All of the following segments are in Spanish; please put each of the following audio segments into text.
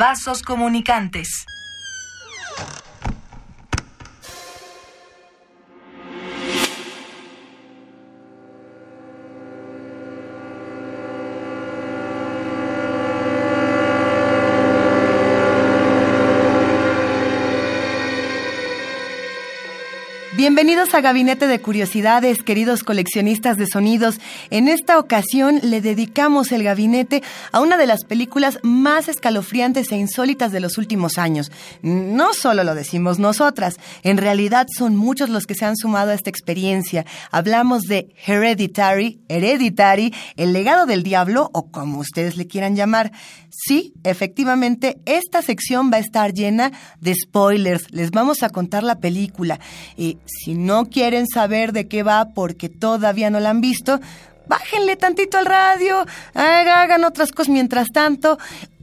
Vasos comunicantes. Bienvenidos a Gabinete de Curiosidades, queridos coleccionistas de sonidos. En esta ocasión le dedicamos el gabinete a una de las películas más escalofriantes e insólitas de los últimos años. No solo lo decimos nosotras, en realidad son muchos los que se han sumado a esta experiencia. Hablamos de Hereditary, Hereditary, El legado del diablo o como ustedes le quieran llamar. Sí, efectivamente, esta sección va a estar llena de spoilers. Les vamos a contar la película. Y si no quieren saber de qué va porque todavía no la han visto, bájenle tantito al radio, hagan otras cosas mientras tanto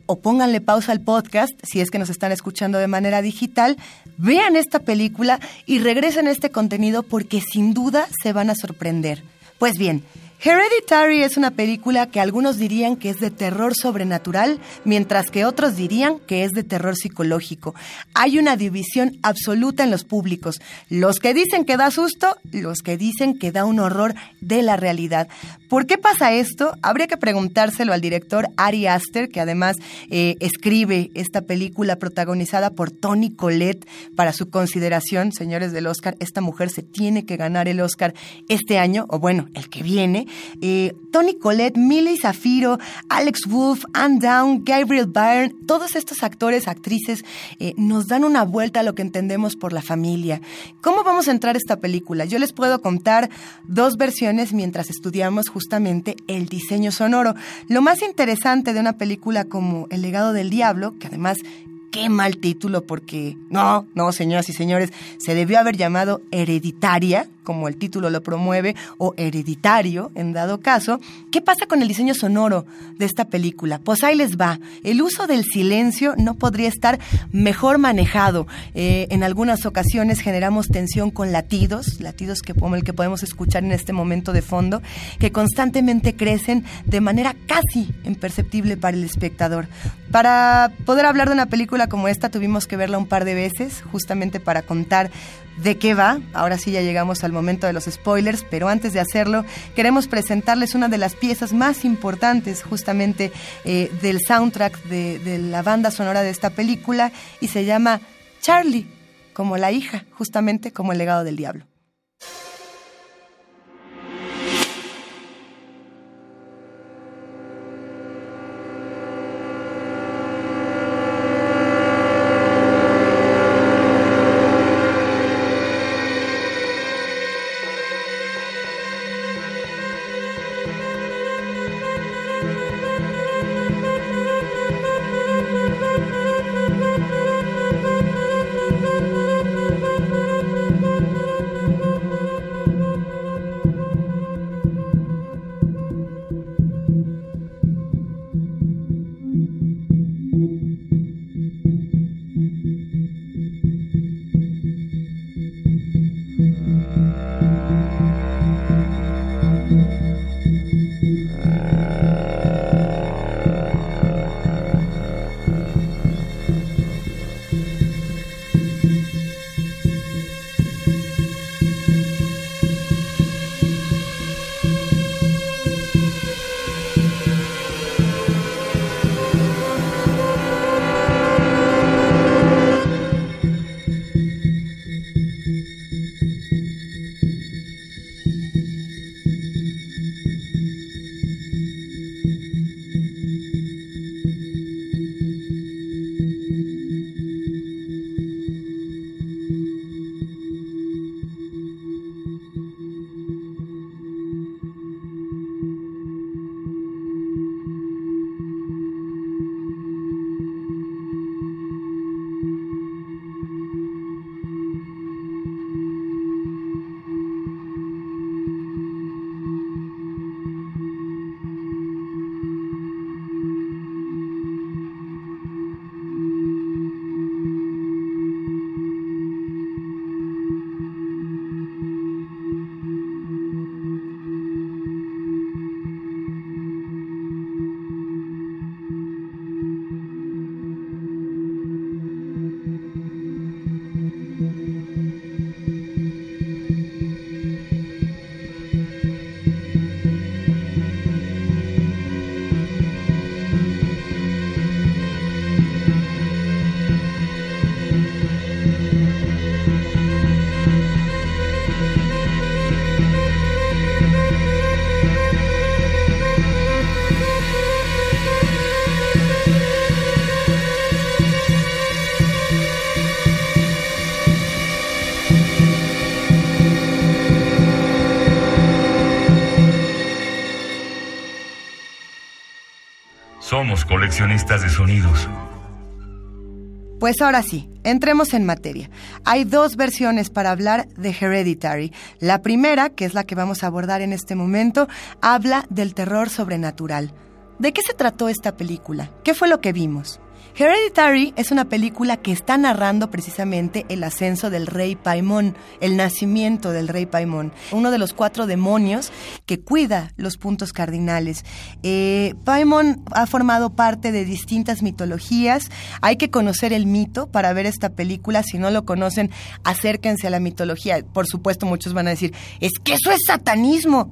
o pónganle pausa al podcast si es que nos están escuchando de manera digital, vean esta película y regresen a este contenido porque sin duda se van a sorprender. Pues bien, Hereditary es una película que algunos dirían que es de terror sobrenatural, mientras que otros dirían que es de terror psicológico. Hay una división absoluta en los públicos. Los que dicen que da susto, los que dicen que da un horror de la realidad. ¿Por qué pasa esto? Habría que preguntárselo al director Ari Aster, que además eh, escribe esta película protagonizada por Tony Collette para su consideración, señores del Oscar. Esta mujer se tiene que ganar el Oscar este año, o bueno, el que viene. Tony Collette, Millie Zafiro, Alex Wolf, Anne Down, Gabriel Byrne, todos estos actores, actrices, eh, nos dan una vuelta a lo que entendemos por la familia. ¿Cómo vamos a entrar a esta película? Yo les puedo contar dos versiones mientras estudiamos justamente el diseño sonoro. Lo más interesante de una película como El legado del diablo, que además qué mal título porque no, no, señoras y señores, se debió haber llamado Hereditaria, como el título lo promueve, o Hereditario, en dado caso. ¿Qué pasa con el diseño sonoro de esta película? Pues ahí les va. El uso del silencio no podría estar mejor manejado. Eh, en algunas ocasiones generamos tensión con latidos, latidos que, como el que podemos escuchar en este momento de fondo, que constantemente crecen de manera casi imperceptible para el espectador. Para poder hablar de una película como esta tuvimos que verla un par de veces, justamente para contar de qué va. Ahora sí ya llegamos al momento de los spoilers, pero antes de hacerlo queremos presentarles una de las piezas más importantes justamente eh, del soundtrack de, de la banda sonora de esta película y se llama Charlie, como la hija, justamente como el legado del diablo. Coleccionistas de sonidos. Pues ahora sí, entremos en materia. Hay dos versiones para hablar de Hereditary. La primera, que es la que vamos a abordar en este momento, habla del terror sobrenatural. ¿De qué se trató esta película? ¿Qué fue lo que vimos? Hereditary es una película que está narrando precisamente el ascenso del rey Paimon, el nacimiento del rey Paimon, uno de los cuatro demonios que cuida los puntos cardinales. Eh, Paimon ha formado parte de distintas mitologías. Hay que conocer el mito para ver esta película. Si no lo conocen, acérquense a la mitología. Por supuesto, muchos van a decir, es que eso es satanismo.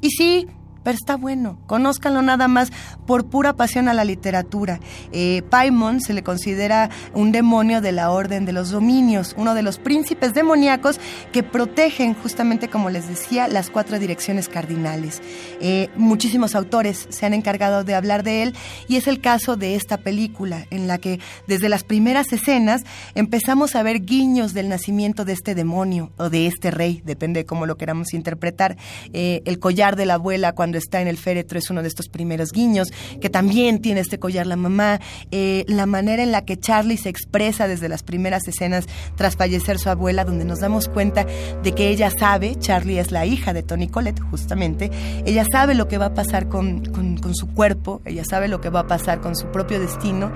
Y sí, pero está bueno. Conózcanlo nada más por pura pasión a la literatura. Eh, Paimon se le considera un demonio de la orden de los dominios, uno de los príncipes demoníacos que protegen, justamente como les decía, las cuatro direcciones cardinales. Eh, muchísimos autores se han encargado de hablar de él y es el caso de esta película, en la que desde las primeras escenas empezamos a ver guiños del nacimiento de este demonio o de este rey, depende de cómo lo queramos interpretar. Eh, el collar de la abuela cuando está en el féretro es uno de estos primeros guiños, que también tiene este collar la mamá, eh, la manera en la que Charlie se expresa desde las primeras escenas tras fallecer su abuela, donde nos damos cuenta de que ella sabe, Charlie es la hija de Tony Collette, justamente, ella sabe lo que va a pasar con, su cuerpo, ella sabe lo que va a pasar con su propio destino,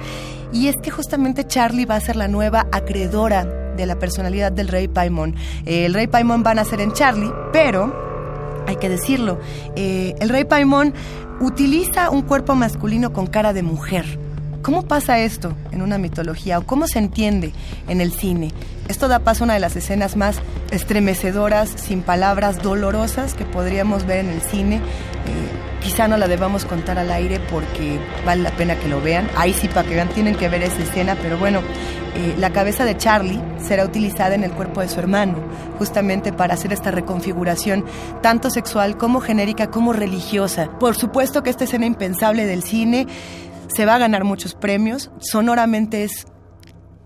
y es que justamente Charlie va a ser la nueva acreedora de la personalidad del rey Paimon. Eh, el rey Paimon va a nacer en Charlie, pero hay que decirlo. Eh, el rey Paimón utiliza un cuerpo masculino con cara de mujer. ¿Cómo pasa esto en una mitología o cómo se entiende en el cine? Esto da paso a una de las escenas más estremecedoras, sin palabras, dolorosas que podríamos ver en el cine. Eh, quizá no la debamos contar al aire porque vale la pena que lo vean. Ahí sí, para que vean, tienen que ver esa escena, pero bueno, eh, la cabeza de Charlie será utilizada en el cuerpo de su hermano, justamente para hacer esta reconfiguración, tanto sexual como genérica como religiosa. Por supuesto que esta escena impensable del cine se va a ganar muchos premios, sonoramente es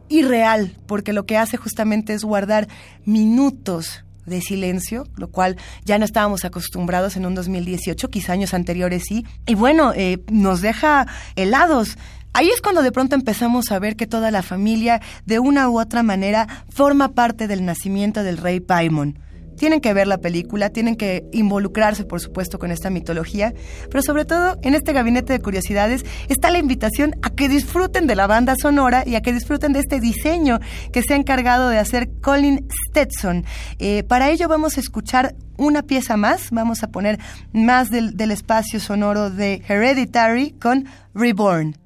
irreal, porque lo que hace justamente es guardar minutos de silencio, lo cual ya no estábamos acostumbrados en un 2018, quizá años anteriores sí. Y bueno, eh, nos deja helados. Ahí es cuando de pronto empezamos a ver que toda la familia, de una u otra manera, forma parte del nacimiento del rey Paimon. Tienen que ver la película, tienen que involucrarse, por supuesto, con esta mitología, pero sobre todo en este gabinete de curiosidades está la invitación a que disfruten de la banda sonora y a que disfruten de este diseño que se ha encargado de hacer Colin Stetson. Eh, para ello vamos a escuchar una pieza más, vamos a poner más del espacio sonoro de Hereditary con Reborn.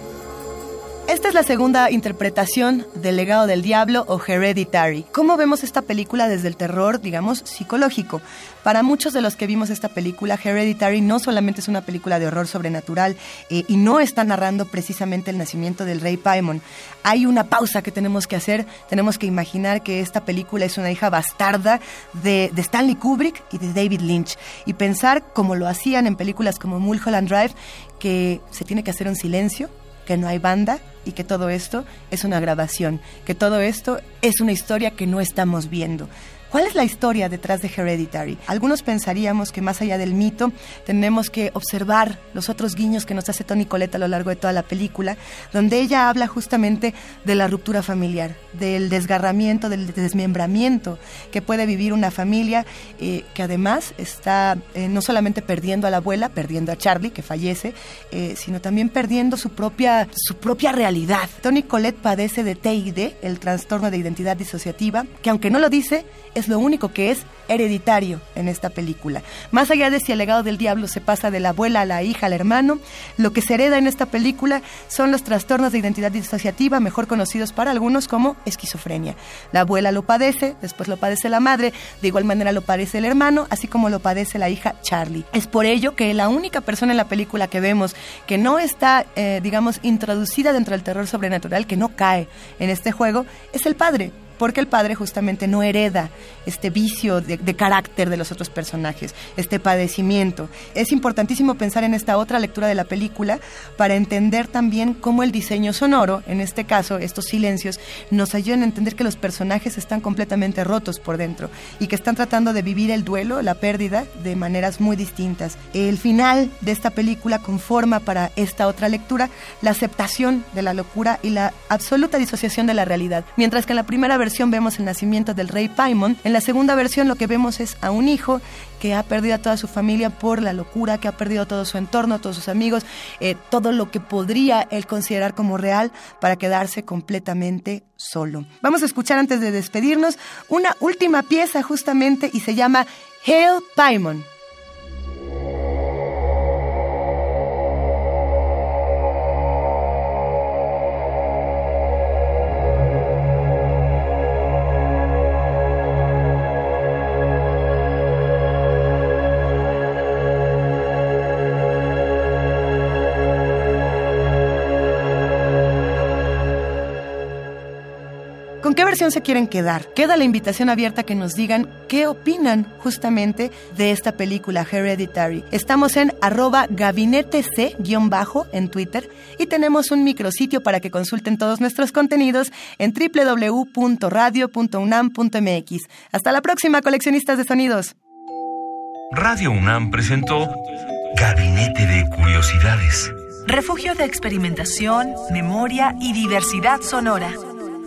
Esta es la segunda interpretación del legado del diablo o Hereditary. ¿Cómo vemos esta película desde el terror, digamos, psicológico? Para muchos de los que vimos esta película, Hereditary no solamente es una película de horror sobrenatural eh, y no está narrando precisamente el nacimiento del rey Paimon. Hay una pausa que tenemos que hacer. Tenemos que imaginar que esta película es una hija bastarda de, de Stanley Kubrick y de David Lynch. Y pensar, como lo hacían en películas como Mulholland Drive, que se tiene que hacer un silencio, que no hay banda y que todo esto es una grabación, que todo esto es una historia que no estamos viendo. ¿Cuál es la historia detrás de Hereditary? Algunos pensaríamos que más allá del mito, tenemos que observar los otros guiños que nos hace Tony Colette a lo largo de toda la película, donde ella habla justamente de la ruptura familiar, del desgarramiento, del desmembramiento que puede vivir una familia eh, que además está eh, no solamente perdiendo a la abuela, perdiendo a Charlie, que fallece, eh, sino también perdiendo su propia, su propia realidad. Tony Colette padece de TID, el trastorno de identidad disociativa, que aunque no lo dice, lo único que es hereditario en esta película. Más allá de si el legado del diablo se pasa de la abuela a la hija al hermano, lo que se hereda en esta película son los trastornos de identidad disociativa, mejor conocidos para algunos como esquizofrenia. La abuela lo padece, después lo padece la madre, de igual manera lo padece el hermano, así como lo padece la hija Charlie. Es por ello que la única persona en la película que vemos que no está, eh, digamos, introducida dentro del terror sobrenatural, que no cae en este juego, es el padre porque el padre justamente no hereda este vicio de, carácter de los otros personajes, este padecimiento. Es importantísimo pensar en esta otra lectura de la película para entender también cómo el diseño sonoro, en este caso estos silencios, nos ayudan a entender que los personajes están completamente rotos por dentro y que están tratando de vivir el duelo, la pérdida, de maneras muy distintas. El final de esta película conforma para esta otra lectura la aceptación de la locura y la absoluta disociación de la realidad, mientras que en la primera versión vemos el nacimiento del rey Paimon. En la segunda versión lo que vemos es a un hijo que ha perdido a toda su familia por la locura, que ha perdido todo su entorno, todos sus amigos, eh, todo lo que podría él considerar como real para quedarse completamente solo. Vamos a escuchar antes de despedirnos una última pieza justamente y se llama Hail Paimon. ¿Con qué versión se quieren quedar? Queda la invitación abierta a que nos digan qué opinan justamente de esta película Hereditary. Estamos en arroba gabinete C-bajo en Twitter y tenemos un micrositio para que consulten todos nuestros contenidos en www.radio.unam.mx. Hasta la próxima, coleccionistas de sonidos. Radio UNAM presentó Gabinete de Curiosidades. Refugio de experimentación, memoria y diversidad sonora.